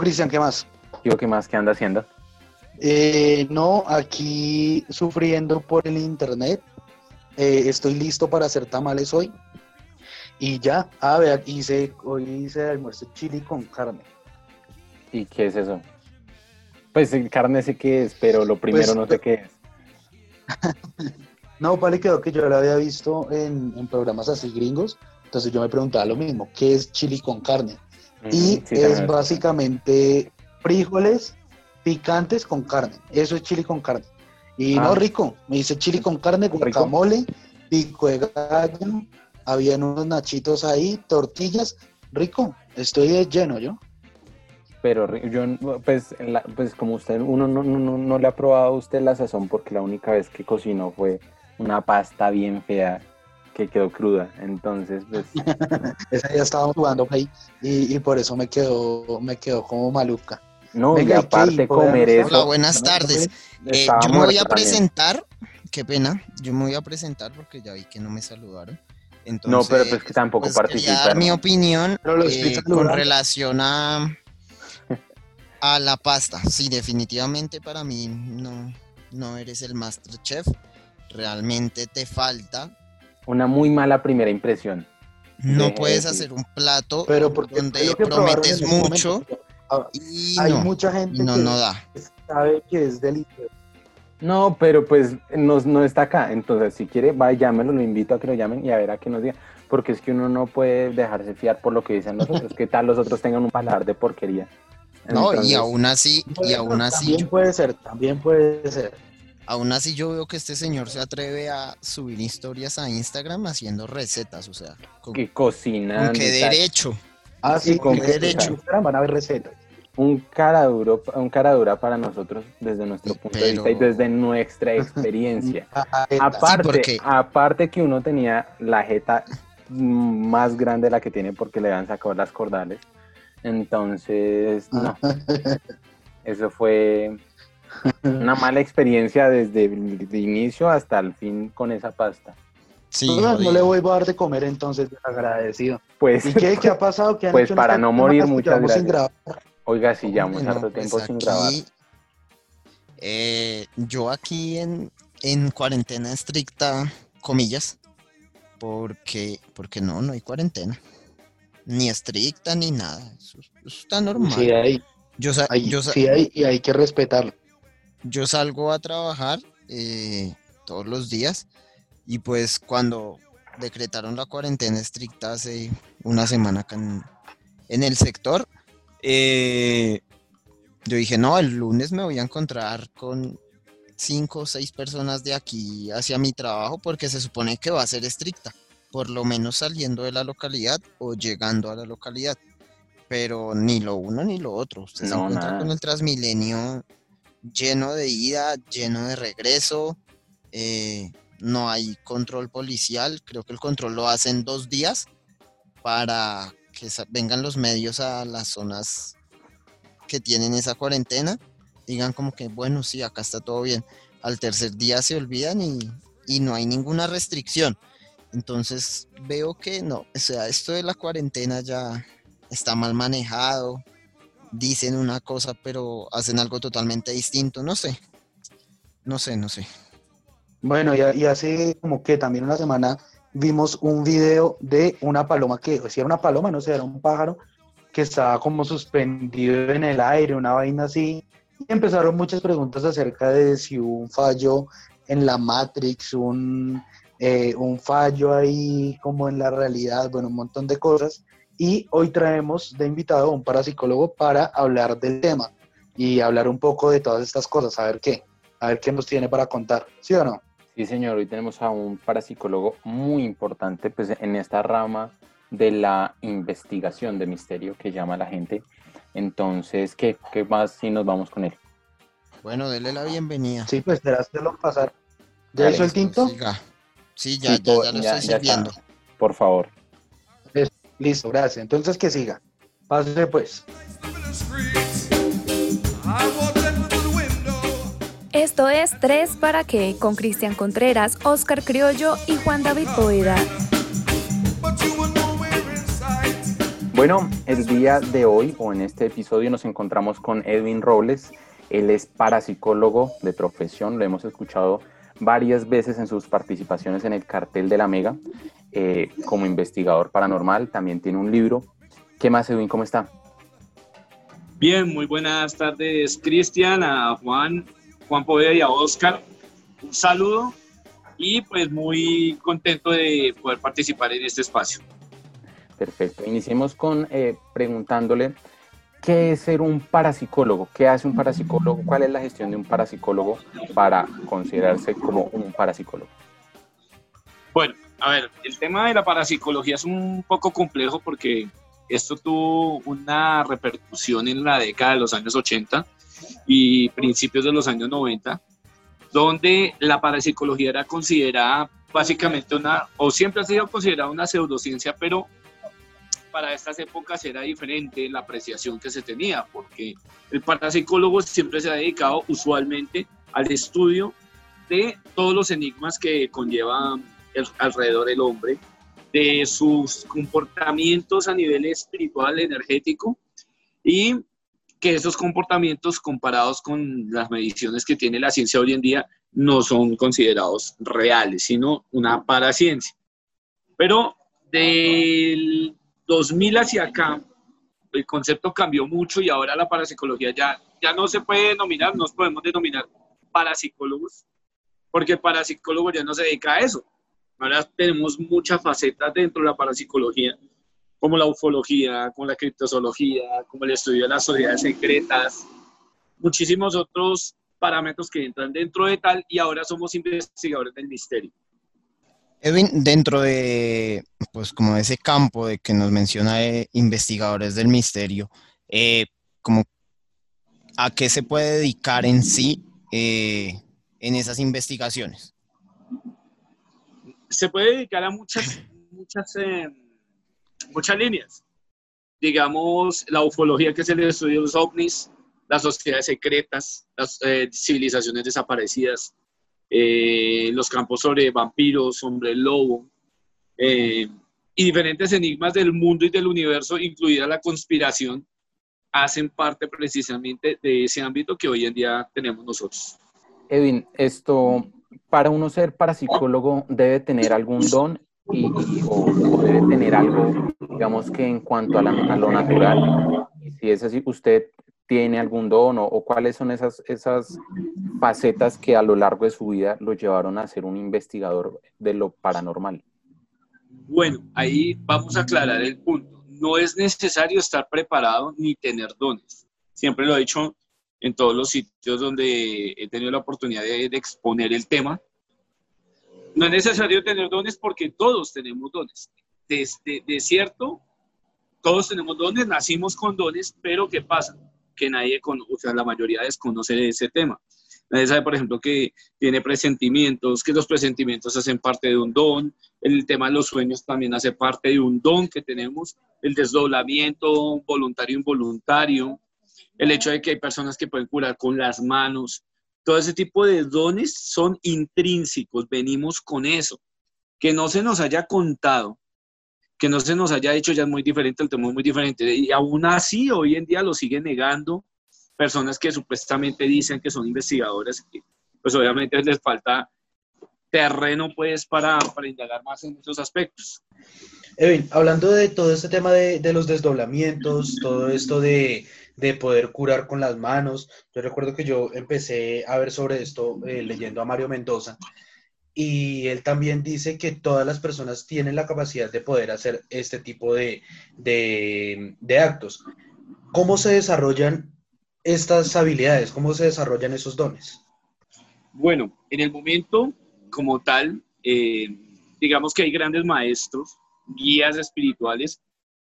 Cristian, ¿qué más? Digo, ¿qué más? ¿Qué anda haciendo? Eh, no, aquí sufriendo por el internet. Eh, estoy listo para hacer tamales hoy. Y ya, a ver, hice, hoy hice almuerzo chili con carne. ¿Y qué es eso? Pues el carne sé qué es, pero lo primero Pues, no sé qué es. No, vale, quedó que yo lo había visto en, en programas así gringos. Entonces yo me preguntaba lo mismo, ¿qué es chili con carne? Y sí, es básicamente frijoles picantes con carne. Eso es chili con carne. Y Ah. no rico, me dice chili con carne, guacamole, pico de gallo, habían unos nachitos ahí, tortillas, rico. Estoy lleno yo. Pero yo, pues, la- pues como usted, uno no, no, no, no le ha probado a usted la sazón porque la única vez que cocinó fue una pasta bien fea que quedó cruda. Entonces, pues, Ese día estábamos jugando ahí y, y por eso me quedó, me quedó como maluca. no, Venga, y aparte ¿Y podemos comer eso. Hola, buenas tardes. Eh, yo me voy a también. presentar, qué pena, yo me voy a presentar porque ya vi que no me saludaron. Entonces, No, pero pues que tampoco pues, quería participa. dar mi opinión eh, con relación a, a la pasta. Sí, definitivamente para mí no, no eres el Masterchef. Realmente te falta. Una muy mala primera impresión. No puedes de- hacer un plato Pero porque donde que prometes mucho momento. Ah, y Hay no, mucha gente no, que no da. sabe que es delicioso. No, pero pues no, no está acá. Entonces, si quiere, va y llámelo, lo invito a que lo llamen y a ver a qué nos diga. Porque es que uno no puede dejarse fiar por lo que dicen los otros. ¿Qué tal los otros tengan un paladar de porquería? No, y aún así, y aún así, También puede ser, también puede ser. Aún así yo veo que este señor se atreve a subir historias a Instagram haciendo recetas, o sea, con, Que cocinan. con qué derecho. Ah, sí, con qué derecho. Instagram van a ver recetas. Un cara duro, un cara dura para nosotros desde nuestro punto de vista y desde nuestra experiencia. Ah, aparte, aparte que uno tenía la jeta más grande de la que tiene porque le han sacado las cordales. Entonces, no. Eso fue una mala experiencia desde el de inicio hasta el fin con esa pasta. Sí, no, no le voy a dar de comer entonces, agradecido. Pues, ¿Y qué, qué ha pasado? ¿Qué han Pues hecho para no morir, que muchas gracias. grabar? oiga, si llevamos no, harto tiempo pues sin grabar. eh, yo aquí en, en cuarentena estricta, comillas, porque, porque no, no hay cuarentena. Ni estricta ni nada. Eso, eso está normal. Sí, hay, yo, hay- yo sí hay, y hay que respetarlo. Yo salgo a trabajar eh, todos los días y pues cuando decretaron la cuarentena estricta hace una semana acá en, en el sector, eh, yo dije, no, el lunes me voy a encontrar con cinco o seis personas de aquí hacia mi trabajo porque se supone que va a ser estricta, por lo menos saliendo de la localidad o llegando a la localidad. Pero ni lo uno ni lo otro. Usted se No, encuentra nada. con el Transmilenio lleno de ida, lleno de regreso. eh, no hay control policial. Creo que el control lo hacen dos días para que vengan los medios a las zonas que tienen esa cuarentena. Digan como que, bueno, sí, acá está todo bien. Al tercer día se olvidan y, y no hay ninguna restricción. Entonces veo que no, o sea, esto de la cuarentena ya está mal manejado. Dicen una cosa, pero hacen algo totalmente distinto. No sé. No sé, no sé. Bueno, y, y hace como que también una semana vimos un video de una paloma que, si era una paloma, no sé, era un pájaro que estaba como suspendido en el aire, una vaina así. Y empezaron muchas preguntas acerca de si hubo un fallo en la Matrix, un, eh, un fallo ahí como en la realidad, bueno, un montón de cosas. Y hoy traemos de invitado a un parapsicólogo para hablar del tema y hablar un poco de todas estas cosas, a ver qué, a ver qué nos tiene para contar, ¿sí o no? Sí, señor, hoy tenemos a un parapsicólogo muy importante pues, en esta rama de la investigación de misterio que llama la gente. Entonces, ¿qué, qué más si nos vamos con él? Bueno, dele la bienvenida. Sí, pues te lo pasar. ¿Ya Dale, hizo el tinto? Siga. Sí, ya, Sí, ya, ya lo ya- estoy ya está. sirviendo. Por favor. Listo, gracias. Entonces que siga. Pase pues. Esto es Tres para qué con Cristian Contreras, Oscar Criollo y Juan David Poeda. Bueno, el día de hoy o en este episodio nos encontramos con Edwin Robles. Él es parapsicólogo de profesión, lo hemos escuchado varias veces en sus participaciones en el cartel de la Mega eh, como investigador paranormal. También tiene un libro. ¿Qué más, Edwin? ¿Cómo está? Bien, muy buenas tardes, Cristian, a Juan, Juan Poveda y a Oscar. Un saludo y pues muy contento de poder participar en este espacio. Perfecto. Iniciemos con eh, preguntándole qué es ser un parapsicólogo, qué hace un parapsicólogo, cuál es la gestión de un parapsicólogo para considerarse como un parapsicólogo. Bueno, a ver, el tema de la parapsicología es un poco complejo porque esto tuvo una repercusión en la década de los años 80 y principios de los años 90, donde la parapsicología era considerada básicamente una, o siempre ha sido considerada una pseudociencia, pero para estas épocas era diferente la apreciación que se tenía, porque el parapsicólogo siempre se ha dedicado usualmente al estudio de todos los enigmas que conlleva alrededor del hombre, de sus comportamientos a nivel espiritual, energético, y que esos comportamientos comparados con las mediciones que tiene la ciencia hoy en día no son considerados reales, sino una paraciencia. Pero del 2000 hacia acá, el concepto cambió mucho y ahora la parapsicología ya, ya no se puede denominar, nos podemos denominar parapsicólogos, porque el parapsicólogo ya no se dedica a eso. Ahora tenemos muchas facetas dentro de la parapsicología, como la ufología, como la criptozoología, como el estudio de las sociedades secretas, muchísimos otros parámetros que entran dentro de tal y ahora somos investigadores del misterio. Edwin, dentro de, pues como ese campo de que nos menciona de investigadores del misterio, eh, como a qué se puede dedicar en sí eh, en esas investigaciones se puede dedicar a muchas, muchas, eh, muchas líneas. Digamos, la ufología, que es el estudio de los ovnis, las sociedades secretas, las eh, civilizaciones desaparecidas, eh, los campos sobre vampiros, hombre lobo, y diferentes enigmas del mundo y del universo, incluida la conspiración, hacen parte precisamente de ese ámbito que hoy en día tenemos nosotros. Edwin, esto para uno ser parapsicólogo debe tener algún don y, o, debe tener algo, digamos que en cuanto a, lo natural. Si es así, usted tiene algún don o, cuáles son esas, esas facetas que a lo largo de su vida lo llevaron a ser un investigador de lo paranormal. Bueno, ahí vamos a aclarar el punto. No es necesario estar preparado ni tener dones. Siempre lo he dicho en todos los sitios donde he tenido la oportunidad de, exponer el tema. No es necesario tener dones porque todos tenemos dones. Desde, de cierto, todos tenemos dones, nacimos con dones, pero ¿qué pasa? Que nadie, o sea, la mayoría desconoce ese tema. Nadie sabe, por ejemplo, que tiene presentimientos, que los presentimientos hacen parte de un don. El tema de los sueños también hace parte de un don que tenemos. El desdoblamiento voluntario involuntario el hecho de que hay personas que pueden curar con las manos, todo ese tipo de dones son intrínsecos, venimos con eso. Que no se nos haya contado, que no se nos haya hecho ya es muy diferente, el tema es muy diferente. Y aún así, hoy en día lo siguen negando personas que supuestamente dicen que son investigadores, pues obviamente les falta terreno pues para, para indagar más en esos aspectos. Evin, hablando de todo este tema de, de los desdoblamientos, todo esto de, de poder curar con las manos. Yo recuerdo que yo empecé a ver sobre esto eh, leyendo a Mario Mendoza y él también dice que todas las personas tienen la capacidad de poder hacer este tipo de, de, actos. ¿Cómo se desarrollan estas habilidades? ¿Cómo se desarrollan esos dones? Bueno, en el momento como tal, eh, digamos que hay grandes maestros, guías espirituales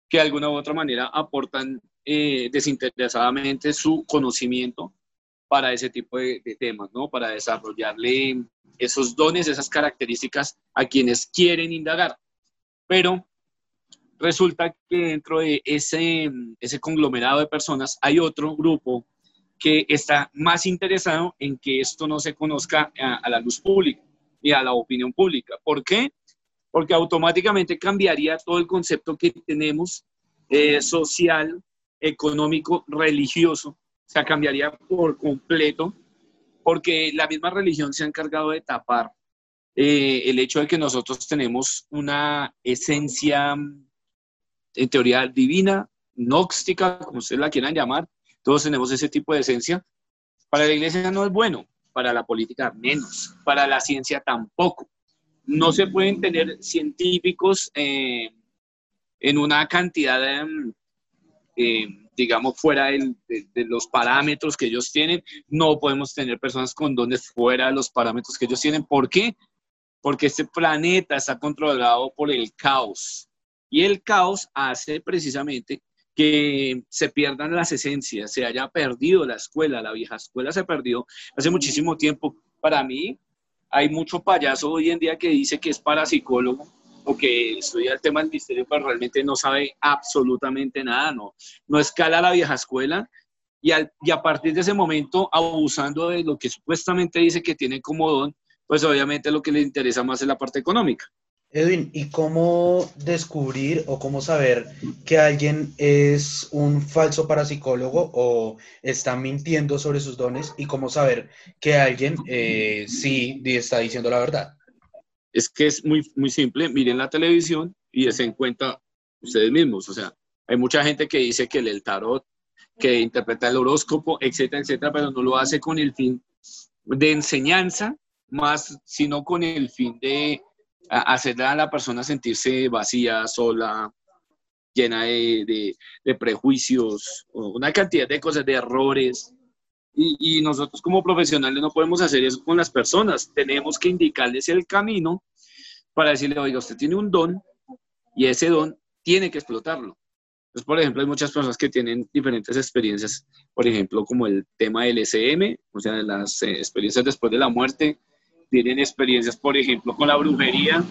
que de alguna u otra manera aportan eh, desinteresadamente su conocimiento para ese tipo de, temas, ¿no? Para desarrollarle esos dones, esas características a quienes quieren indagar. Pero resulta que dentro de ese, ese conglomerado de personas hay otro grupo que está más interesado en que esto no se conozca a, la luz pública y a la opinión pública. ¿Por qué? Porque automáticamente cambiaría todo el concepto que tenemos eh, social, económico, religioso. O sea, cambiaría por completo porque la misma religión se ha encargado de tapar eh, el hecho de que nosotros tenemos una esencia, en teoría divina, gnóstica, como ustedes la quieran llamar, todos tenemos ese tipo de esencia. Para la iglesia no es bueno, para la política menos, para la ciencia tampoco. No se pueden tener científicos eh, en una cantidad de, eh, digamos, fuera de, los parámetros que ellos tienen. No podemos tener personas con dones fuera de los parámetros que ellos tienen. ¿Por qué? Porque este planeta está controlado por el caos. Y el caos hace precisamente que se pierdan las esencias, se haya perdido la escuela, la vieja escuela se perdió hace muchísimo tiempo. Para mí, hay mucho payaso hoy en día que dice que es parapsicólogo o que estudia el tema del misterio, pero realmente no sabe absolutamente nada, no, no escala la vieja escuela y, y a partir de ese momento, abusando de lo que supuestamente dice que tiene como don, pues obviamente lo que le interesa más es la parte económica. Edwin, ¿y cómo descubrir o cómo saber que alguien es un falso parapsicólogo o está mintiendo sobre sus dones? ¿Y cómo saber que alguien eh, sí está diciendo la verdad? Es que es muy, muy simple. Miren la televisión y se en cuenta ustedes mismos. O sea, hay mucha gente que dice que el tarot, que interpreta el horóscopo, etcétera, etcétera, pero no lo hace con el fin de enseñanza, más sino con el fin de hacer a la persona sentirse vacía, sola, llena de, prejuicios, una cantidad de cosas, de errores. Y, nosotros como profesionales no podemos hacer eso con las personas. Tenemos que indicarles el camino para decirle, oiga, usted tiene un don y ese don tiene que explotarlo. Entonces, por ejemplo, hay muchas personas que tienen diferentes experiencias, por ejemplo, como el tema del SM, o sea, las eh, experiencias después de la muerte, tienen experiencias, por ejemplo, con la brujería,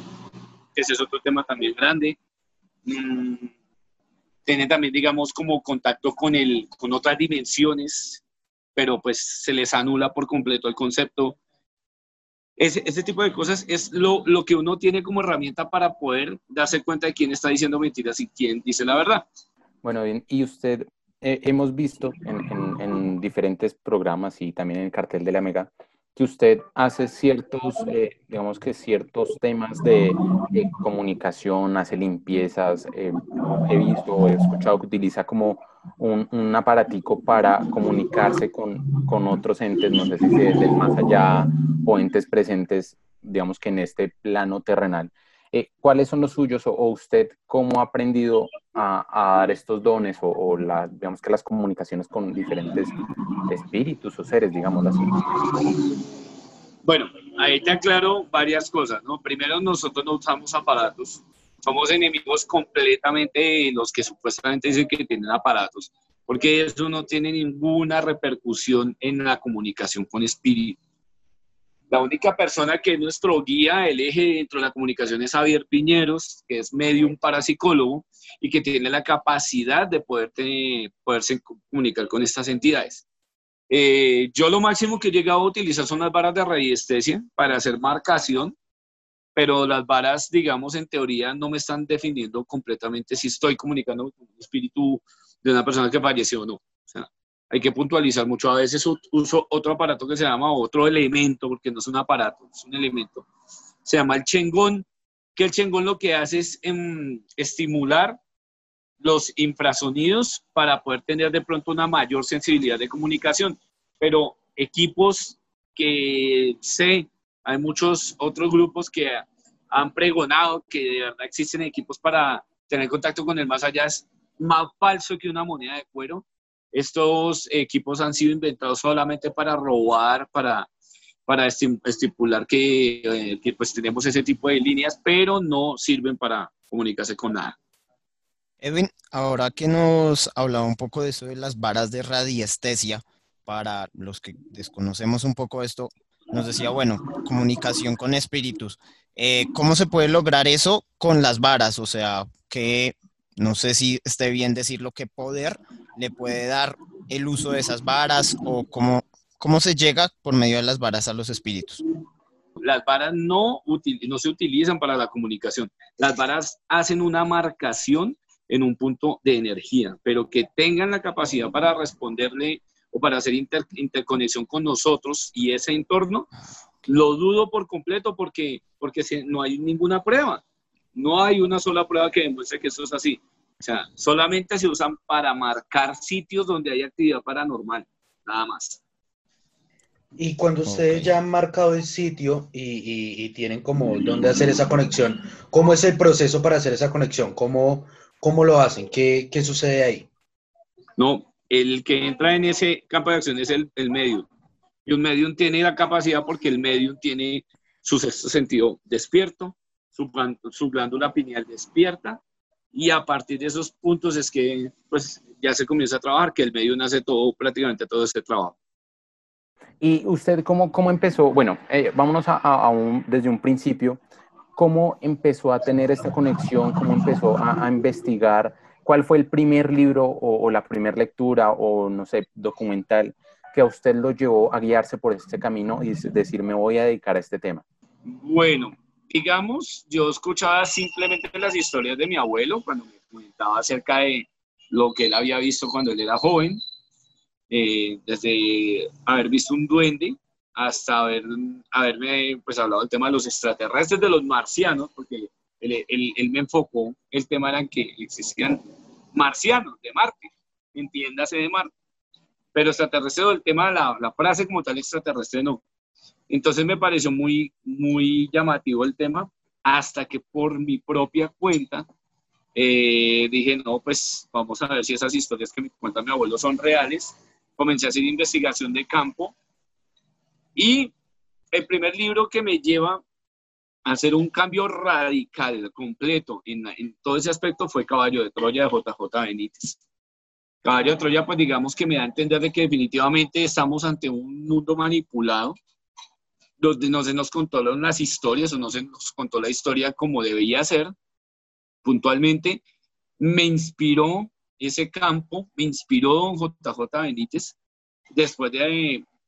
que ese es otro tema también grande. Mm, tienen también, digamos, como contacto con, el, con otras dimensiones, pero pues se les anula por completo el concepto. Ese, tipo de cosas es lo, lo, que uno tiene como herramienta para poder darse cuenta de quién está diciendo mentiras y quién dice la verdad. Bueno, bien, y usted, eh, hemos visto en, diferentes programas y también en el cartel de la Mega que usted hace ciertos, eh, digamos que ciertos temas de, comunicación, hace limpiezas, eh, he visto, he escuchado que utiliza como un, un aparatico para comunicarse con, con, otros entes, no sé si es del más allá o entes presentes, digamos que en este plano terrenal. Eh, ¿Cuáles son los suyos o, usted cómo ha aprendido a, dar estos dones o, la, digamos que las comunicaciones con diferentes espíritus o seres, digámoslo así? Bueno, ahí te aclaro varias cosas, ¿no? Primero, nosotros no usamos aparatos, somos enemigos completamente de los que supuestamente dicen que tienen aparatos, porque eso no tiene ninguna repercusión en la comunicación con espíritus. La única persona que es nuestro guía, el eje dentro de la comunicación es Javier Piñeros, que es medium parapsicólogo y que tiene la capacidad de poder poderse comunicar con estas entidades. Eh, yo lo máximo que he llegado a utilizar son las varas de radiestesia para hacer marcación, pero las varas, digamos, en teoría no me están definiendo completamente si estoy comunicando con un espíritu de una persona que falleció o no. O sea, hay que puntualizar mucho. A veces uso otro aparato que se llama otro elemento, porque no es un aparato, es un elemento. Se llama el chengón, que el chengón lo que hace es em, estimular los infrasonidos para poder tener de pronto una mayor sensibilidad de comunicación. Pero equipos que sé, hay muchos otros grupos que han pregonado que de verdad existen equipos para tener contacto con el más allá, es más falso que una moneda de cuero estos equipos han sido inventados solamente para robar, para, para estipular que, eh, que, pues tenemos ese tipo de líneas, pero no sirven para comunicarse con nada. Edwin, ahora que nos hablaba un poco de eso de las varas de radiestesia, para los que desconocemos un poco esto, nos decía, bueno, comunicación con espíritus. Eh, ¿Cómo se puede lograr eso con las varas? O sea, que no sé si esté bien decirlo, qué poder le puede dar el uso de esas varas o cómo, cómo se llega por medio de las varas a los espíritus. Las varas no, no se utilizan para la comunicación. Las varas hacen una marcación en un punto de energía, pero que tengan la capacidad para responderle o para hacer interconexión con nosotros y ese entorno, lo dudo por completo porque, porque no hay ninguna prueba. No hay una sola prueba que demuestre que eso es así. O sea, solamente se usan para marcar sitios donde hay actividad paranormal, nada más. Y cuando ustedes ya han marcado el sitio y, tienen como dónde hacer esa conexión, ¿cómo es el proceso para hacer esa conexión? ¿Cómo, cómo lo hacen? ¿Qué, ¿Qué, sucede ahí? No, el que entra en ese campo de acción es el, el medium. Y un medium tiene la capacidad porque el medium tiene su sexto sentido despierto, su, su glándula pineal despierta, y a partir de esos puntos es que pues ya se comienza a trabajar, que el medium hace todo, prácticamente todo este trabajo. ¿Y usted cómo, cómo empezó? Bueno, eh, vámonos a, un, desde un principio. ¿Cómo empezó a tener esta conexión? ¿Cómo empezó a, investigar? ¿Cuál fue el primer libro o, la primera lectura o, no sé, documental que a usted lo llevó a guiarse por este camino y decir, me voy a dedicar a este tema? Bueno, digamos, yo escuchaba simplemente las historias de mi abuelo cuando me comentaba acerca de lo que él había visto cuando él era joven, eh, desde haber visto un duende hasta haber, haberme pues, hablado del tema de los extraterrestres, de los marcianos, porque él, él, me enfocó, el tema era que existían marcianos de Marte, entiéndase de Marte, pero extraterrestre, el tema, la, la frase como tal extraterrestre no. Entonces me pareció muy, muy llamativo el tema, hasta que por mi propia cuenta eh, dije, no, pues vamos a ver si esas historias que me cuenta mi abuelo son reales comencé a hacer investigación de campo y el primer libro que me lleva hacer un cambio radical, completo en, en todo ese aspecto fue Caballo de Troya de JJ Benítez. Caballo de Troya, pues digamos que me da a entender de que definitivamente estamos ante un mundo manipulado, donde no se nos contó las historias o no se nos contó la historia como debía ser, puntualmente. Me inspiró ese campo me inspiró don JJ Benítez después de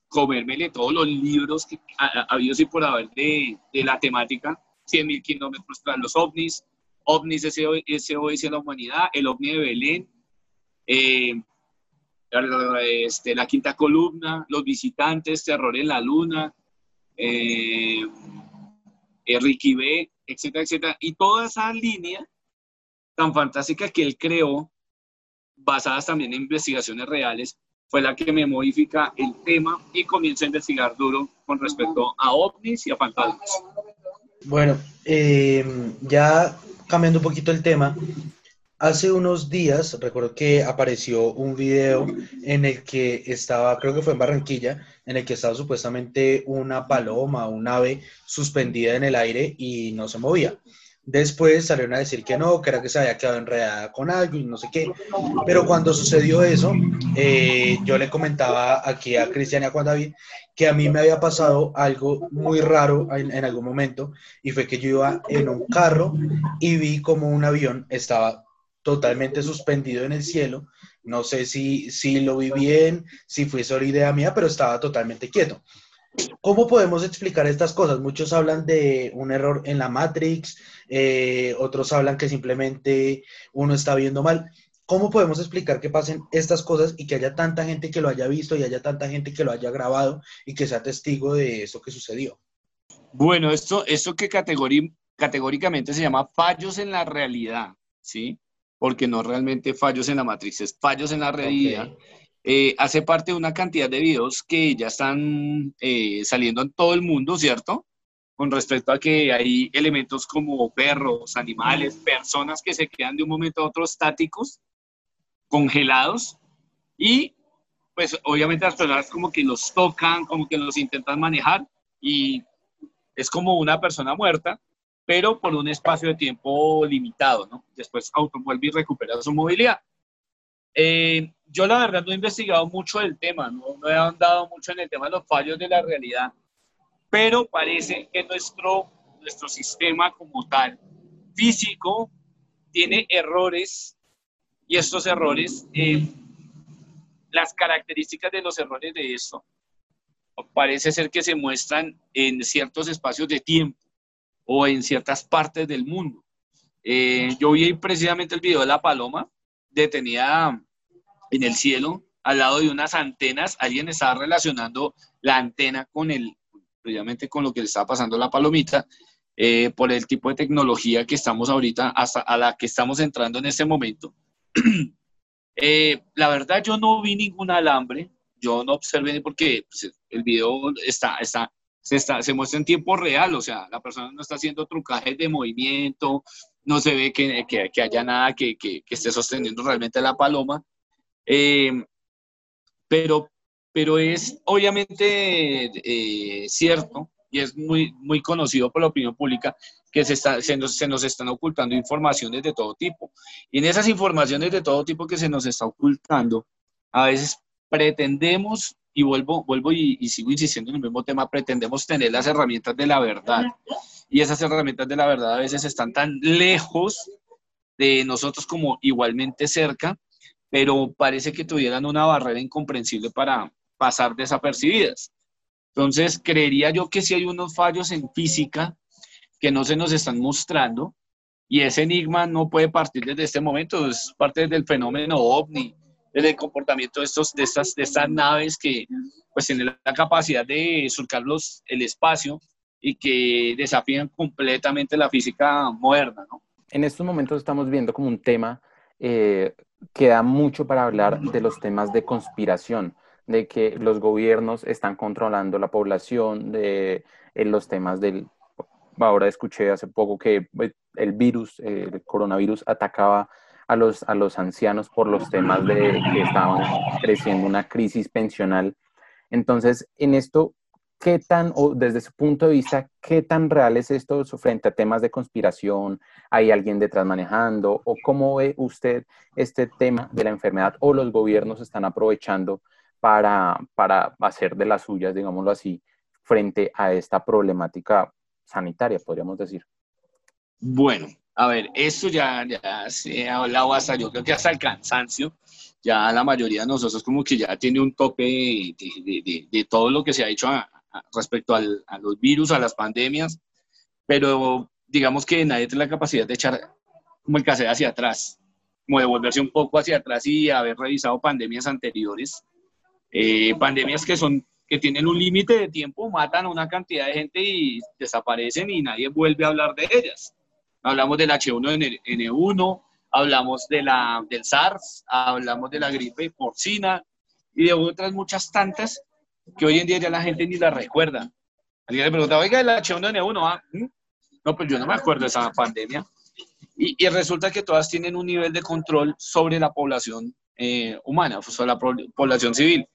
comérmele todos los libros que ha, habido y por haber de, de la temática, 100.000 kilómetros tras los ovnis, ovnis SOS en la humanidad, el ovni de Belén, eh, este, la quinta columna, los visitantes, terror en la luna, eh, eh, Ricky B, etcétera, etcétera. Y toda esa línea tan fantástica que él creó basadas también en investigaciones reales, fue la que me modifica el tema y comienzo a investigar duro con respecto a ovnis y a fantasmas. Bueno, eh, ya cambiando un poquito el tema, hace unos días recuerdo que apareció un video en el que estaba, creo que fue en Barranquilla, en el que estaba supuestamente una paloma, un ave suspendida en el aire y no se movía. Después salieron a decir que no, que era que se había quedado enredada con algo y no sé qué. Pero cuando sucedió eso, eh, yo le comentaba aquí a Cristian y a Juan David que a mí me había pasado algo muy raro en, en, algún momento y fue que yo iba en un carro y vi como un avión estaba totalmente suspendido en el cielo. No sé si, si lo vi bien, si fue solo idea mía, pero estaba totalmente quieto. ¿Cómo podemos explicar estas cosas? Muchos hablan de un error en la Matrix, eh, otros hablan que simplemente uno está viendo mal. ¿Cómo podemos explicar que pasen estas cosas y que haya tanta gente que lo haya visto y haya tanta gente que lo haya grabado y que sea testigo de eso que sucedió? Bueno, esto, esto que categóricamente se llama fallos en la realidad, ¿sí? Porque no realmente fallos en la Matrix, es fallos en la realidad. Eh, hace parte de una cantidad de videos que ya están eh, saliendo en todo el mundo, ¿cierto? Con respecto a que hay elementos como perros, animales, personas que se quedan de un momento a otro estáticos, congelados, y pues obviamente las personas como que los tocan, como que los intentan manejar, y es como una persona muerta, pero por un espacio de tiempo limitado, ¿no? Después auto vuelve y recupera su movilidad. Eh, yo la verdad no he investigado mucho el tema, no, he andado mucho en el tema de los fallos de la realidad, pero parece que nuestro, nuestro sistema como tal, físico, tiene errores y estos errores, eh, las características de los errores de esto, parece ser que se muestran en ciertos espacios de tiempo o en ciertas partes del mundo. Eh, yo vi precisamente el video de la paloma detenida en el cielo al lado de unas antenas. Alguien estaba relacionando la antena con el, precisamente con lo que le estaba pasando a la palomita, eh, por el tipo de tecnología que estamos ahorita, hasta a la que estamos entrando en este momento. Eh, la verdad, yo no vi ningún alambre, yo no observé porque pues, el video está, está, se, está, se muestra en tiempo real, o sea, la persona no está haciendo trucajes de movimiento, no se ve que, que, que haya nada que, que, esté sosteniendo realmente la paloma. Eh, pero, pero es obviamente eh, cierto y es muy, muy conocido por la opinión pública que se, está, se, nos, se nos están ocultando informaciones de todo tipo. Y en esas informaciones de todo tipo que se nos está ocultando, a veces pretendemos, y vuelvo, vuelvo y, sigo insistiendo en el mismo tema, pretendemos tener las herramientas de la verdad. Y esas herramientas de la verdad a veces están tan lejos de nosotros como igualmente cerca, pero parece que tuvieran una barrera incomprensible para pasar desapercibidas. Entonces, creería yo que si hay unos fallos en física que no se nos están mostrando y ese enigma no puede partir desde este momento, es parte del fenómeno ovni, desde el comportamiento de, estos, de, estas, de estas naves que pues tienen la capacidad de surcar los, el espacio y que desafían completamente la física moderna. ¿no? En estos momentos estamos viendo como un tema eh, que da mucho para hablar de los temas de conspiración de que los gobiernos están controlando la población, de los temas del... Ahora escuché hace poco que pues, el virus, el coronavirus atacaba a los, a los ancianos por los temas de que estaban creciendo una crisis pensional. Entonces, en esto, ¿qué tan, o desde su punto de vista, qué tan real es esto frente a temas de conspiración? ¿Hay alguien detrás manejando? ¿O cómo ve usted este tema de la enfermedad o los gobiernos están aprovechando para, para hacer de las suyas, digámoslo así, frente a esta problemática sanitaria, podríamos decir? Bueno, a ver, esto ya, ya se ha hablado hasta, yo creo que hasta el cansancio, ya la mayoría de nosotros como que ya tiene un tope de, de, todo lo que se ha hecho respecto al, a los virus, a las pandemias, pero digamos que nadie tiene la capacidad de echar como el cassette hacia atrás, como de volverse un poco hacia atrás y haber revisado pandemias anteriores eh, pandemias que son que tienen un límite de tiempo, matan a una cantidad de gente y desaparecen y nadie vuelve a hablar de ellas. Hablamos del H1N1, hablamos de la, del SARS, hablamos de la gripe porcina y de otras muchas tantas que hoy en día ya la gente ni la recuerda. Alguien le pregunta, oiga, el H1N1, ¿ah? ¿Mm? no, pues yo no me acuerdo de esa pandemia. Y, y, resulta que todas tienen un nivel de control sobre la población eh, humana, sobre la población civil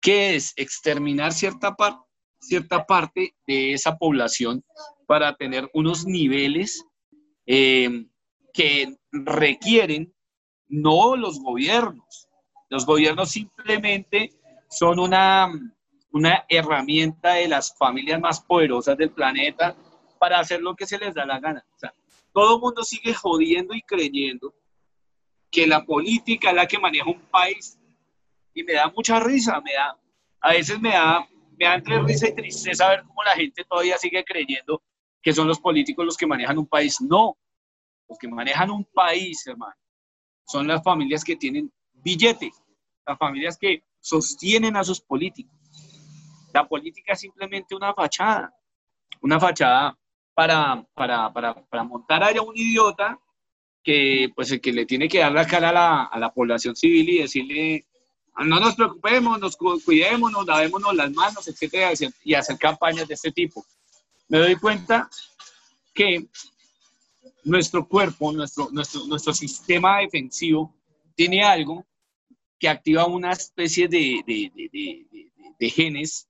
que es exterminar cierta, cierta parte de esa población para tener unos niveles eh, que requieren no los gobiernos. Los gobiernos simplemente son una, una herramienta de las familias más poderosas del planeta para hacer lo que se les da la gana. todo el mundo sigue jodiendo y creyendo que la política es la que maneja un país y me da mucha risa, me da, a veces me da, me da entre risa y tristeza ver cómo la gente todavía sigue creyendo que son los políticos los que manejan un país. No, los que manejan un país, hermano, son las familias que tienen billete, las familias que sostienen a sus políticos. La política es simplemente una fachada, una fachada para, para, para, para montar allá un idiota que, pues, que le tiene que dar la cara a la, a la población civil y decirle, no nos preocupemos, nos cuidemos, nos lavémonos las manos, etcétera, y hacer campañas de este tipo. Me doy cuenta que nuestro cuerpo, nuestro, nuestro, nuestro sistema defensivo tiene algo que activa una especie de, de, de, de genes,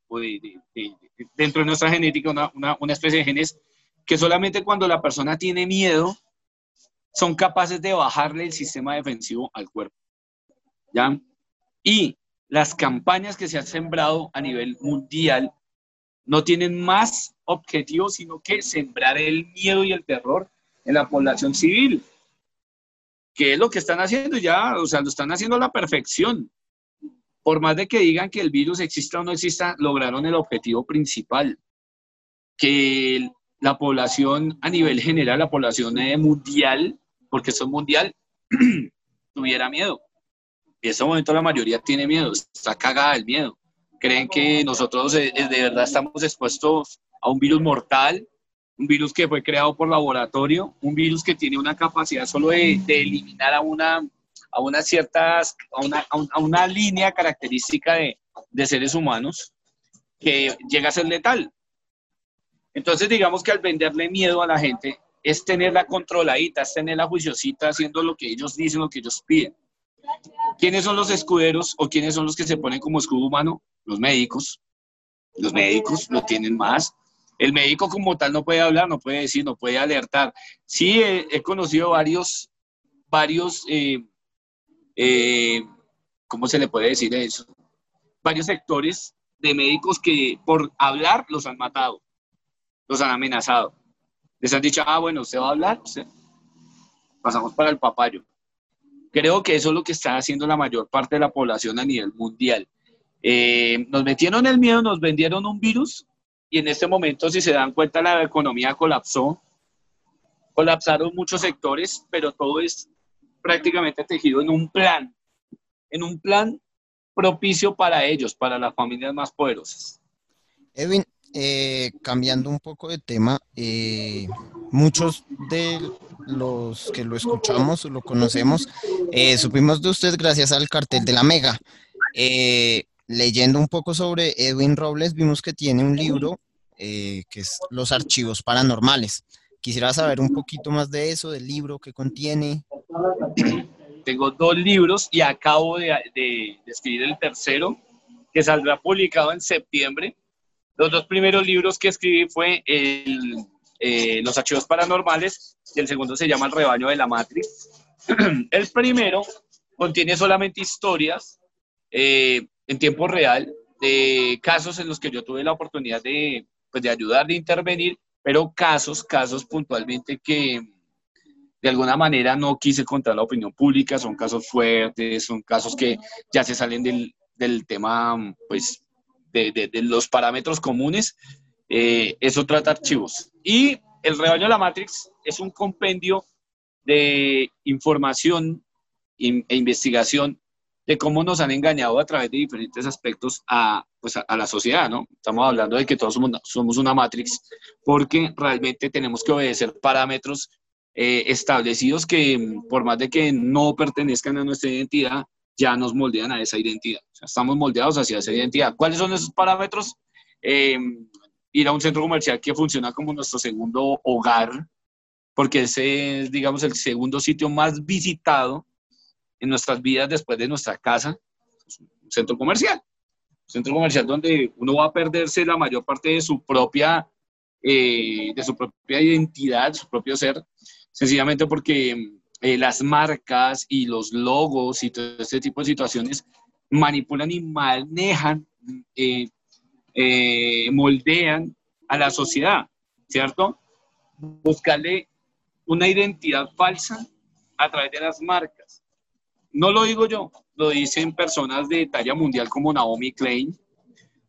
dentro de nuestra genética, una, una, una especie de genes que solamente cuando la persona tiene miedo son capaces de bajarle el sistema defensivo al cuerpo. ¿Ya? Y las campañas que se han sembrado a nivel mundial no tienen más objetivo sino que sembrar el miedo y el terror en la población civil. ¿Qué es lo que están haciendo ya? O sea, lo están haciendo a la perfección. Por más de que digan que el virus exista o no exista, lograron el objetivo principal. Que la población a nivel general, la población eh, mundial, porque esto es mundial, tuviera miedo. En este momento la mayoría tiene miedo, está cagada el miedo. Creen que nosotros eh, de verdad estamos expuestos a un virus mortal, un virus que fue creado por laboratorio, un virus que tiene una capacidad solo de, eliminar a una, a unas ciertas, a una, a una línea característica de, de seres humanos que llega a ser letal. Entonces, digamos que al venderle miedo a la gente es tenerla controladita, es tenerla juiciosita, haciendo lo que ellos dicen, lo que ellos piden. ¿Quiénes son los escuderos o quiénes son los que se ponen como escudo humano? Los médicos. Los médicos lo tienen más. El médico como tal no puede hablar, no puede decir, no puede alertar. Sí, he, conocido varios, varios, eh, eh, ¿cómo se le puede decir eso? Varios sectores de médicos que por hablar los han matado, los han amenazado. Les han dicho, ah, bueno, usted va a hablar, pasamos para el papayo. Creo que eso es lo que está haciendo la mayor parte de la población a nivel mundial. Eh, nos metieron el miedo, nos vendieron un virus y en este momento, si se dan cuenta, la economía colapsó. Colapsaron muchos sectores, pero todo es prácticamente tejido en un plan, en un plan propicio para ellos, para las familias más poderosas. Edwin, eh, cambiando un poco de tema, eh, muchos de los que lo escuchamos o lo conocemos, eh, supimos de usted gracias al cartel de la Mega. Leyendo un poco sobre Edwin Robles, vimos que tiene un libro que es Los Archivos Paranormales. Quisiera saber un poquito más de eso, del libro que contiene. Tengo dos libros y acabo de, escribir el tercero, que saldrá publicado en septiembre. Los dos primeros libros que escribí fue eh, Los archivos paranormales y el segundo se llama El rebaño de la Matrix. el primero contiene solamente historias eh, en tiempo real de casos en los que yo tuve la oportunidad de, pues, de ayudar, de intervenir, pero casos, casos puntualmente que, de alguna manera no quise contar la opinión pública, son casos fuertes, son casos que ya se salen del, del tema, pues, de, de, los parámetros comunes. Eh, eso trata archivos. Y el rebaño de la Matrix es un compendio de información e investigación de cómo nos han engañado a través de diferentes aspectos a, pues a, la sociedad, ¿no? Estamos hablando de que todos somos, somos una Matrix porque realmente tenemos que obedecer parámetros eh, establecidos que por más de que no pertenezcan a nuestra identidad, ya nos moldean a esa identidad. estamos moldeados hacia esa identidad. ¿Cuáles son esos parámetros? Em, ir a un centro comercial que funciona como nuestro segundo hogar, porque ese es, digamos, el segundo sitio más visitado en nuestras vidas después de nuestra casa, un centro comercial. Un centro comercial donde uno va a perderse la mayor parte de su propia, eh, de su propia identidad, su propio ser, sencillamente porque eh, las marcas y los logos y todo este tipo de situaciones manipulan y manejan, eh, moldean a la sociedad, ¿cierto? Buscarle una identidad falsa a través de las marcas. No lo digo yo, lo dicen personas de talla mundial como Naomi Klein,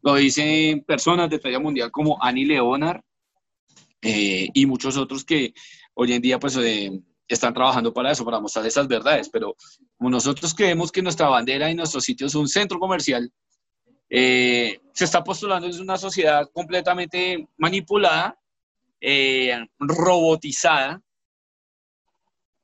lo dicen personas de talla mundial como Annie Leonard y muchos otros que hoy en día pues eh, están trabajando para eso, para mostrar esas verdades, pero como nosotros creemos que nuestra bandera y nuestro sitio es un centro comercial, eh, se está postulando en una sociedad completamente manipulada, eh, robotizada,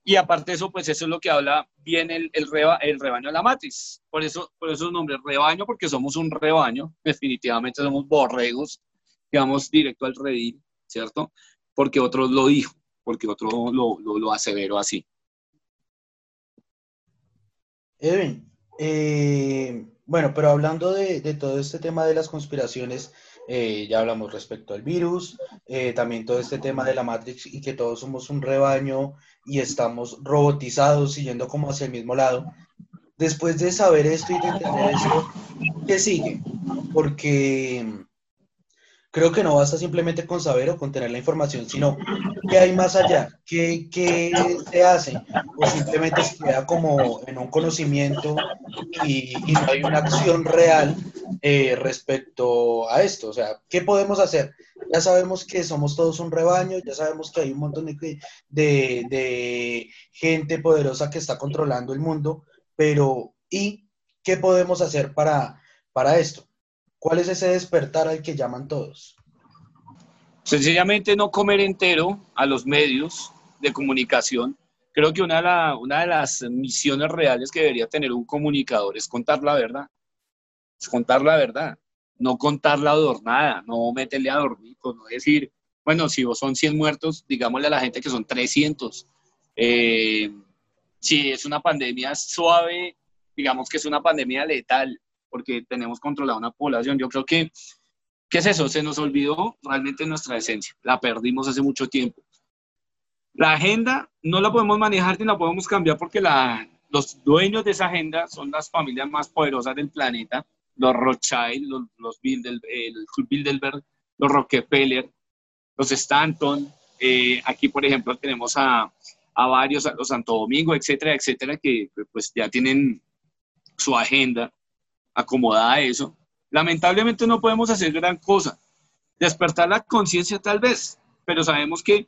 y aparte de eso, pues eso es lo que habla bien el, el, el rebaño de la matriz. Por eso, por eso es nombre rebaño, porque somos un rebaño, definitivamente somos borregos que vamos directo al redil, ¿cierto? Porque otros lo dijo porque otro lo, lo, lo aseveró así. Edwin, eh, bueno, pero hablando de, de, todo este tema de las conspiraciones, eh, ya hablamos respecto al virus, eh, también todo este tema de la Matrix y que todos somos un rebaño y estamos robotizados siguiendo como hacia el mismo lado. Después de saber esto y de entender esto, ¿qué sigue? Porque creo que no basta simplemente con saber o con tener la información, sino qué hay más allá, qué, qué se hace, o simplemente se queda como en un conocimiento y, no hay una acción real eh, respecto a esto. O sea, ¿qué podemos hacer? ya sabemos que somos todos un rebaño, ya sabemos que hay un montón de, gente poderosa que está controlando el mundo, pero ¿y qué podemos hacer para, para esto? ¿Cuál es ese despertar al que llaman todos? Sencillamente no comer entero a los medios de comunicación. Creo que una de, una de las misiones reales que debería tener un comunicador es contar la verdad. Es contar la verdad, no contar la adornada, no meterle adornitos, no decir, bueno, si son 100 muertos, digámosle a la gente que son 300. Eh, si es una pandemia suave, digamos que es una pandemia letal, porque tenemos controlada una población. Yo creo que ¿Qué es eso? Se nos olvidó realmente nuestra esencia. La perdimos hace mucho tiempo. La agenda no la podemos manejar ni la podemos cambiar porque los dueños de esa agenda son las familias más poderosas del planeta, los Rothschild, los, los Bilderberg, los Rockefeller, los Stanton. Eh, aquí, por ejemplo, tenemos a, a varios, a los Santo Domingo, etcétera, etcétera, que pues ya tienen su agenda acomodada a eso. Lamentablemente no podemos hacer gran cosa. Despertar la conciencia tal vez, pero sabemos que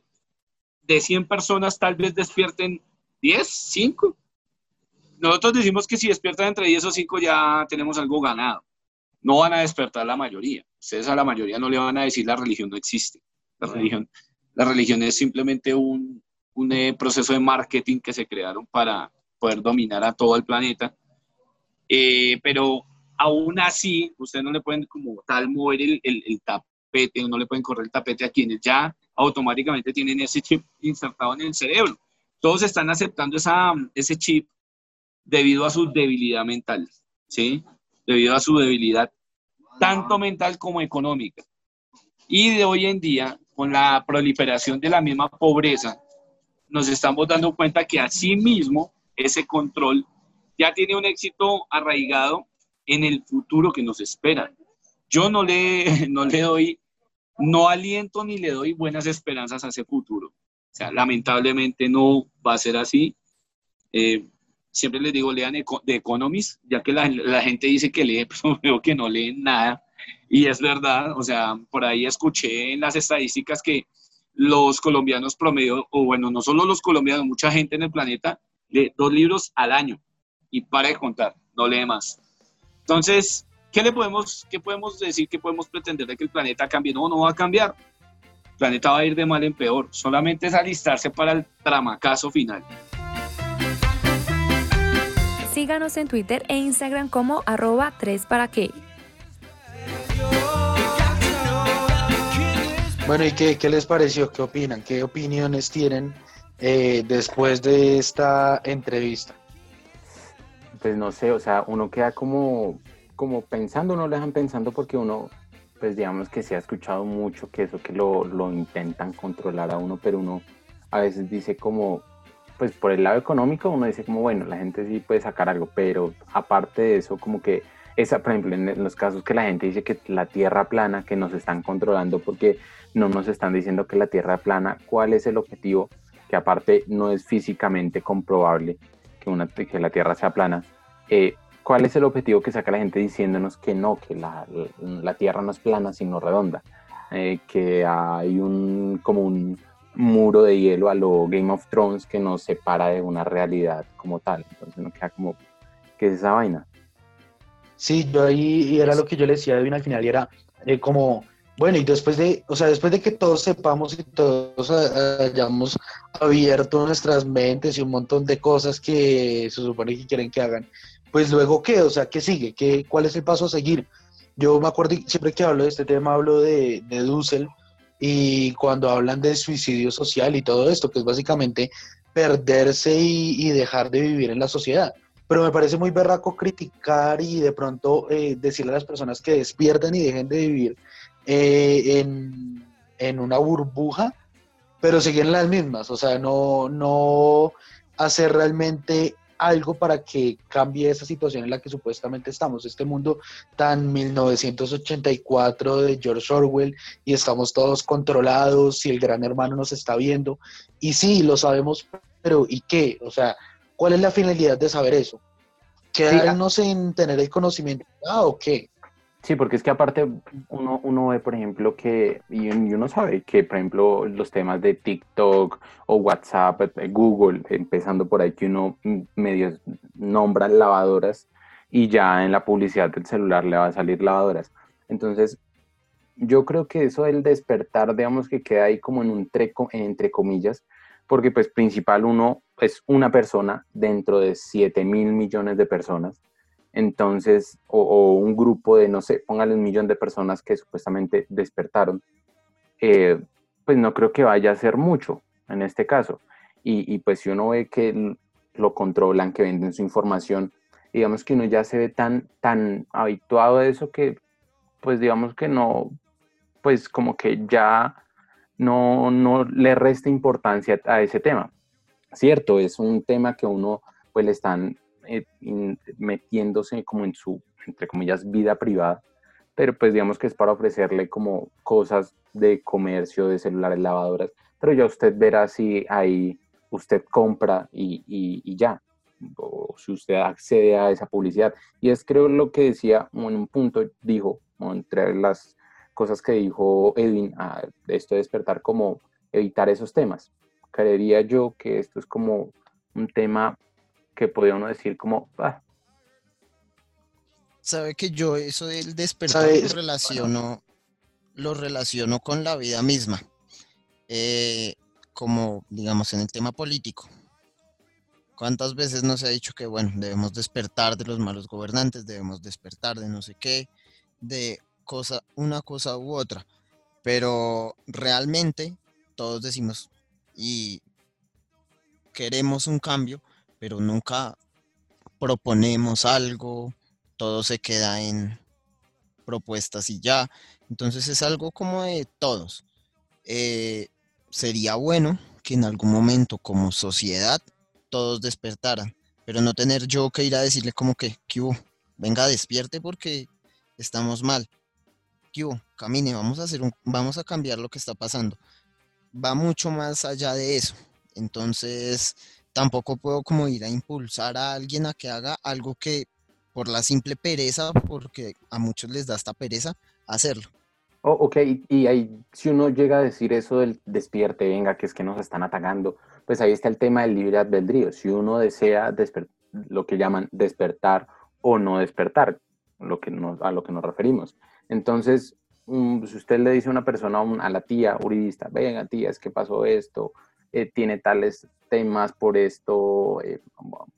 de 100 personas tal vez despierten 10, 5. Nosotros decimos que si despiertan entre 10 o 5 ya tenemos algo ganado. No van a despertar la mayoría. Ustedes a la mayoría no le van a decir la religión no existe. La religión, la religión es simplemente un, un eh, proceso de marketing que se crearon para poder dominar a todo el planeta. Eh, pero aún así, ustedes no le pueden como tal mover el, el, tapete, no le pueden correr el tapete a quienes ya automáticamente tienen ese chip insertado en el cerebro. Todos están aceptando esa, ese chip debido a su debilidad mental, ¿sí? Debido a su debilidad tanto mental como económica. Y de hoy en día, con la proliferación de la misma pobreza, nos estamos dando cuenta que así mismo ese control ya tiene un éxito arraigado en el futuro que nos espera. Yo no le, no le doy, no aliento ni le doy buenas esperanzas a ese futuro. O sea, lamentablemente no va a ser así. Eh, siempre les digo, lean The Economist, ya que la, la gente dice que lee, pero veo que no leen nada. Y es verdad, o sea, por ahí escuché en las estadísticas que los colombianos promedio, o bueno, no solo los colombianos, mucha gente en el planeta lee dos libros al año y para de contar, no lee más. Entonces, ¿qué le podemos, qué podemos decir? ¿Qué podemos pretender de que el planeta cambie? No, no va a cambiar. El planeta va a ir de mal en peor. Solamente es alistarse para el tramacazo final. Síganos en Twitter e Instagram como arroba 3 para qué. Bueno, ¿y qué, qué, les pareció? ¿Qué opinan? ¿Qué opiniones tienen eh, después de esta entrevista? pues no sé, o sea, uno queda como, como pensando, no lo dejan pensando porque uno, pues digamos que se ha escuchado mucho que eso que lo, lo intentan controlar a uno, pero uno a veces dice como, pues por el lado económico uno dice como, bueno, la gente sí puede sacar algo, pero aparte de eso, como que esa, por ejemplo, en los casos que la gente dice que la tierra plana, que nos están controlando porque no nos están diciendo que la tierra plana, ¿cuál es el objetivo? Que aparte no es físicamente comprobable que, una, que la tierra sea plana. Eh, ¿Cuál es el objetivo que saca la gente diciéndonos que no, que la, la tierra no es plana sino redonda? Eh, que hay un como un muro de hielo a lo Game of Thrones que nos separa de una realidad como tal. Entonces no queda como, ¿qué es esa vaina? Sí, yo ahí era lo que yo le decía a Edwin al final y era eh, como, bueno, y después de, o sea, después de que todos sepamos y todos hayamos abierto nuestras mentes y un montón de cosas que se supone que quieren que hagan, pues luego qué, o sea, ¿qué sigue? ¿Qué, ¿Cuál es el paso a seguir? Yo me acuerdo, siempre que hablo de este tema, hablo de, de Dussel y cuando hablan de suicidio social y todo esto, que es básicamente perderse y, dejar de vivir en la sociedad. Pero me parece muy berraco criticar y de pronto eh, decirle a las personas que despiertan y dejen de vivir eh, en, en, una burbuja, pero siguen las mismas. O sea, no, no hacer realmente algo para que cambie esa situación en la que supuestamente estamos, este mundo tan 1984 de George Orwell y estamos todos controlados y el gran hermano nos está viendo. Y sí, lo sabemos, pero ¿y qué? O sea, ¿cuál es la finalidad de saber eso? ¿Quedarnos en tener el conocimiento ah, o qué? Sí, porque es que aparte uno, uno ve, por ejemplo, que, y, uno sabe que, por ejemplo, los temas de TikTok o WhatsApp, eh, Google, empezando por ahí que uno medio nombra lavadoras y ya en la publicidad del celular le va a salir lavadoras. Entonces, yo creo que eso del despertar, digamos que queda ahí como en un treco, entre comillas, porque pues principal uno es una persona dentro de 7 mil millones de personas entonces, o, un grupo de, no sé, póngale un millón de personas que supuestamente despertaron, eh, pues no creo que vaya a ser mucho en este caso. Y, pues si uno ve que lo controlan, que venden su información, digamos que uno ya se ve tan, tan habituado a eso que, pues digamos que no, pues como que ya no, no le resta importancia a ese tema. Cierto, es un tema que uno pues le están eh, metiéndose como en su, entre comillas, vida privada, pero pues digamos que es para ofrecerle como cosas de comercio, de celulares, lavadoras, pero ya usted verá si ahí usted compra y, y, ya, o si usted accede a esa publicidad. Y es creo lo que decía en un punto, dijo, entre las cosas que dijo Edwin, a esto de despertar, como evitar esos temas. Creería yo que esto es como un tema que podía uno decir como, ah. Sabe que yo eso del despertar lo relaciono, lo relaciono con la vida misma. Eh, como digamos en el tema político. ¿Cuántas veces nos ha dicho que, bueno, debemos despertar de los malos gobernantes, debemos despertar de no sé qué, de cosa, una cosa u otra? Pero realmente todos decimos y queremos un cambio, pero nunca proponemos algo, todo se queda en propuestas y ya. Entonces es algo como de todos. Eh, sería bueno que en algún momento como sociedad todos despertaran, pero no tener yo que ir a decirle como que, venga, despierte porque estamos mal. ¿Qué Camine, vamos a hacer un, vamos a cambiar lo que está pasando. Va mucho más allá de eso. Entonces, tampoco puedo como ir a impulsar a alguien a que haga algo que por la simple pereza, porque a muchos les da esta pereza, hacerlo. Oh, ok, y ahí si uno llega a decir eso del despierte, venga, que es que nos están atacando, pues ahí está el tema del libre albedrío. Si uno desea lo que llaman despertar o no despertar, lo que a lo que nos referimos. Entonces, mm, si usted le dice a una persona, a la tía uribista, venga tía, es que pasó esto, eh, tiene tales temas por esto, eh,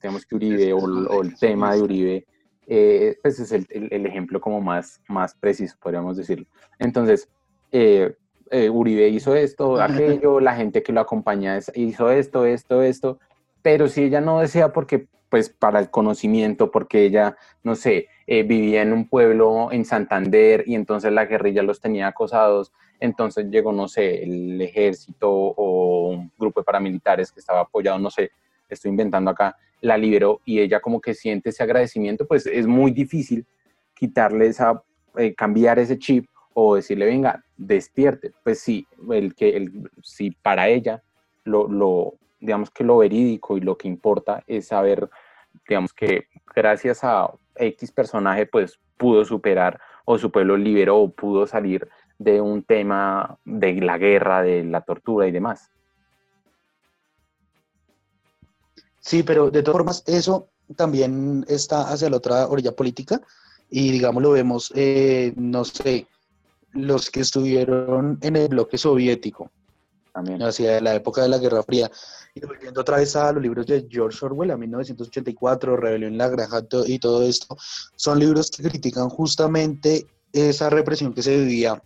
digamos que Uribe o, el tema de Uribe, eh, pues es el, el, ejemplo como más, más preciso, podríamos decirlo. Entonces, Uribe hizo esto, aquello, la gente que lo acompaña hizo esto, esto, esto, pero si ella no desea porque pues para el conocimiento, porque ella, no sé, vivía en un pueblo en Santander y entonces la guerrilla los tenía acosados, entonces llegó, no sé, el ejército o un grupo de paramilitares que estaba apoyado, no sé, estoy inventando acá, la liberó y ella como que siente ese agradecimiento, pues es muy difícil quitarle esa, eh, cambiar ese chip o decirle, venga, despierte. Pues sí, el que, el, si para ella lo, lo, digamos que lo verídico y lo que importa es saber, digamos que gracias a X personaje, pues pudo superar o su pueblo liberó o pudo salir de un tema de la guerra, de la tortura y demás. Sí, pero de todas formas eso también está hacia la otra orilla política y digamos lo vemos, eh, no sé, los que estuvieron en el bloque soviético, también. hacia la época de la Guerra Fría. Y volviendo otra vez a los libros de George Orwell, a 1984, Rebelión en la Granja y todo esto, son libros que critican justamente esa represión que se vivía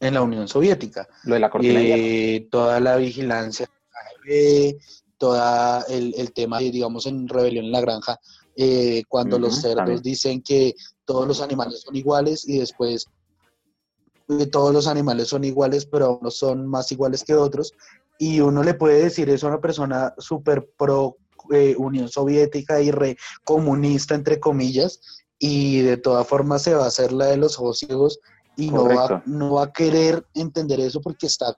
en la Unión Soviética. Lo de la cortina eh, Toda la vigilancia, todo el, el, tema, digamos, en Rebelión en la Granja, eh, cuando los cerdos dicen que todos los animales son iguales y después eh, todos los animales son iguales, pero unos son más iguales que otros. Y uno le puede decir eso a una persona súper pro Unión Soviética y re comunista, entre comillas, y de todas formas se va a hacer la de los ojos ciegos y no va, no va a querer entender eso porque está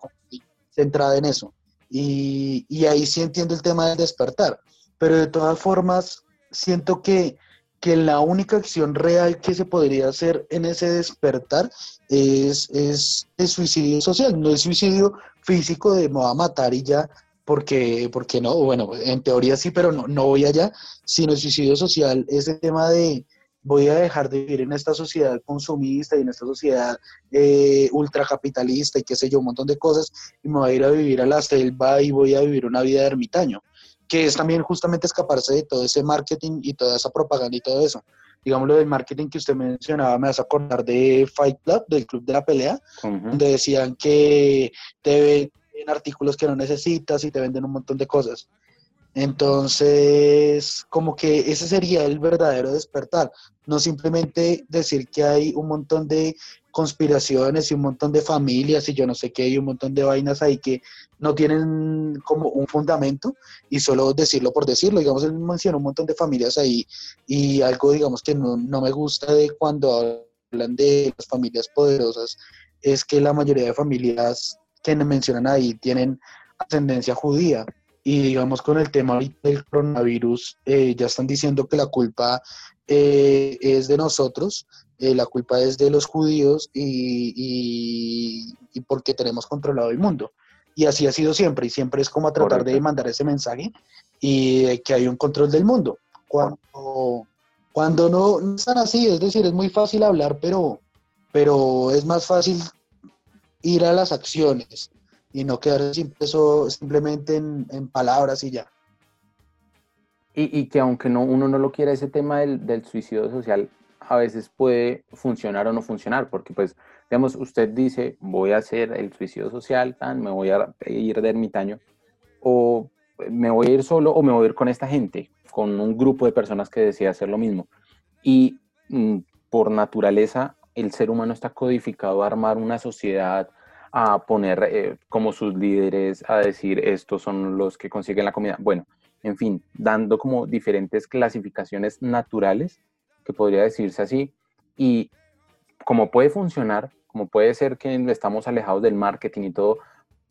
centrada en eso. Y, ahí sí entiendo el tema del despertar, pero de todas formas siento que que la única acción real que se podría hacer en ese despertar es, es el suicidio social, no el suicidio físico de me voy a matar y ya, porque, porque no, bueno, en teoría sí, pero no, no voy allá, sino el suicidio social, ese tema de voy a dejar de vivir en esta sociedad consumista y en esta sociedad eh, ultracapitalista y qué sé yo, un montón de cosas, y me voy a ir a vivir a la selva y voy a vivir una vida de ermitaño que es también justamente escaparse de todo ese marketing y toda esa propaganda y todo eso. Digamos, lo del marketing que usted mencionaba, me hace acordar de Fight Club, del Club de la Pelea, donde decían que te venden artículos que no necesitas y te venden un montón de cosas. Entonces, como que ese sería el verdadero despertar, no simplemente decir que hay un montón de conspiraciones y un montón de familias y yo no sé qué, y un montón de vainas ahí que no tienen como un fundamento y solo decirlo por decirlo. Digamos, él menciona un montón de familias ahí y algo, digamos, que no, no me gusta de cuando hablan de las familias poderosas es que la mayoría de familias que mencionan ahí tienen ascendencia judía y digamos con el tema del coronavirus eh, ya están diciendo que la culpa eh, es de nosotros eh, la culpa es de los judíos y, porque tenemos controlado el mundo. Y así ha sido siempre, y siempre es como a tratar de mandar ese mensaje y de que hay un control del mundo. Cuando, cuando no, no están así, es decir, es muy fácil hablar, pero, pero es más fácil ir a las acciones y no quedar simplemente en, en palabras y ya. Y, que aunque no, uno no lo quiera, ese tema del, del suicidio social a veces puede funcionar o no funcionar, porque pues, digamos, usted dice, voy a hacer el suicidio social, tan, me voy a ir de ermitaño, o me voy a ir solo o me voy a ir con esta gente, con un grupo de personas que decía hacer lo mismo. Y mm, por naturaleza, el ser humano está codificado a armar una sociedad, a poner eh, como sus líderes, a decir, estos son los que consiguen la comida. Bueno, en fin, dando como diferentes clasificaciones naturales podría decirse así, y como puede funcionar, como puede ser que estamos alejados del marketing y todo,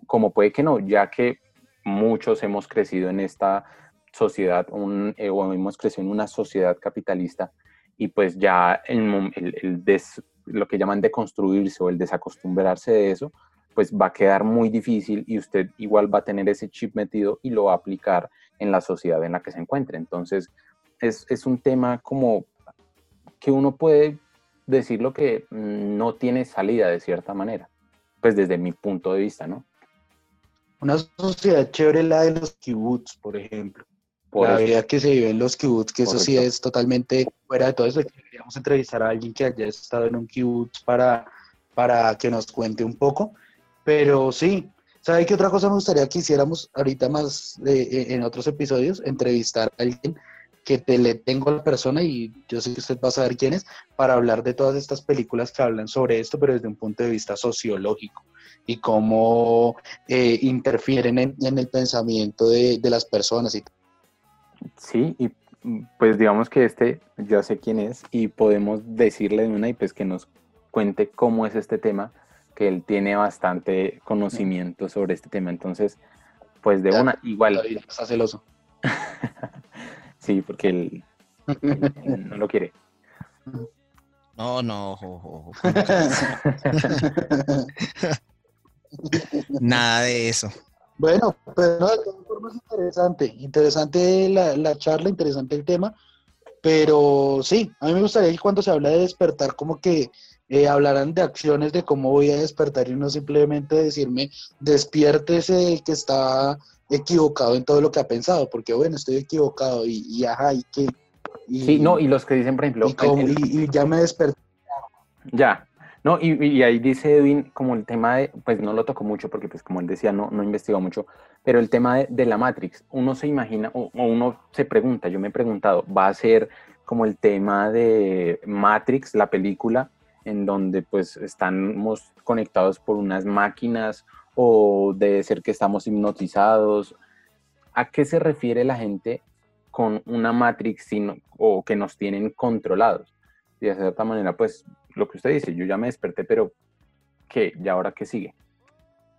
como puede que no, ya que muchos hemos crecido en esta sociedad eh, o hemos crecido en una sociedad capitalista y pues ya el, el, lo que llaman deconstruirse o el desacostumbrarse de eso, pues va a quedar muy difícil y usted igual va a tener ese chip metido y lo va a aplicar en la sociedad en la que se encuentre. Entonces, es, es un tema como que uno puede decir lo que no tiene salida de cierta manera, pues desde mi punto de vista, ¿no? Una sociedad chévere la de los kibbutz, por ejemplo. la vida que se vive en los kibbutz, que eso sí es totalmente fuera de todo eso. Queríamos entrevistar a alguien que haya estado en un kibbutz para, para que nos cuente un poco. Pero sí, ¿sabe qué otra cosa me gustaría que hiciéramos ahorita más en otros episodios? Entrevistar a alguien que te le tengo a la persona y yo sé que usted va a saber quién es, para hablar de todas estas películas que hablan sobre esto, pero desde un punto de vista sociológico y cómo eh, interfieren en, el pensamiento de, las personas. Y sí, y pues digamos que este, yo sé quién es y podemos decirle de una y pues que nos cuente cómo es este tema, que él tiene bastante conocimiento sobre este tema. Entonces, pues de una, igual. Está celoso. Sí, porque él, no lo quiere. No, no. Nada de eso. Bueno, pero de todas formas interesante, interesante la, la, charla, interesante el tema, pero sí, a mí me gustaría que cuando se habla de despertar, como que eh, hablaran de acciones de cómo voy a despertar y no simplemente decirme, despiértese que está equivocado en todo lo que ha pensado, porque bueno, estoy equivocado y, y ajá, y que... sí, no, y los que dicen, por ejemplo... Y, ya me desperté. Ya, no, y, ahí dice Edwin como el tema de, pues no lo tocó mucho porque pues como él decía, no, no investigó mucho, pero el tema de, la Matrix, uno se imagina o, uno se pregunta, yo me he preguntado, va a ser como el tema de Matrix, la película, en donde pues estamos conectados por unas máquinas o debe ser que estamos hipnotizados. ¿A qué se refiere la gente con una Matrix sino, o que nos tienen controlados? Y de cierta manera, pues lo que usted dice, yo ya me desperté, pero ¿qué? ¿Y ahora qué sigue?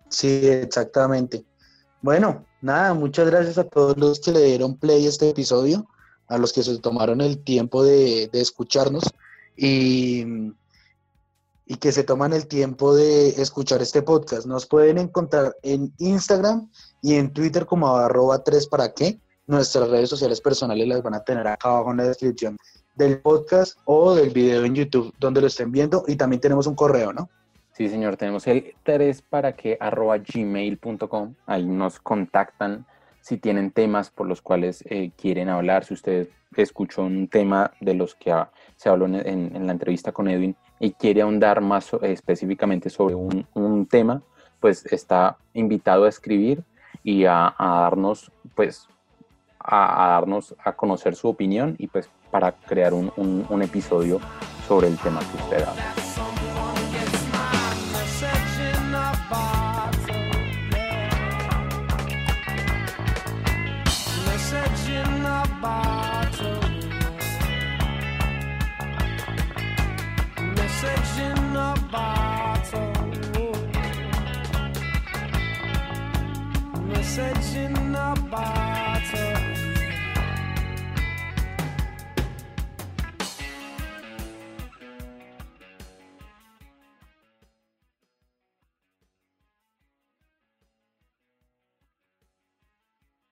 Sí, exactamente. Bueno, nada, muchas gracias a todos los que le dieron play a este episodio, a los que se tomaron el tiempo de, de escucharnos y, y que se toman el tiempo de escuchar este podcast. Nos pueden encontrar en Instagram y en Twitter como arroba 3 para qué. Nuestras redes sociales personales las van a tener acá abajo en la descripción del podcast o del video en YouTube donde lo estén viendo y también tenemos un correo, ¿no? Sí, señor, tenemos el 3 para que arroba gmail.com. Ahí nos contactan si tienen temas por los cuales eh, quieren hablar. Si usted escuchó un tema de los que se habló en, la entrevista con Edwin y quiere ahondar más específicamente sobre un, tema, pues está invitado a escribir y a, darnos, pues, a, darnos a conocer su opinión y pues para crear un, episodio sobre el tema que usted habla. Message in a box.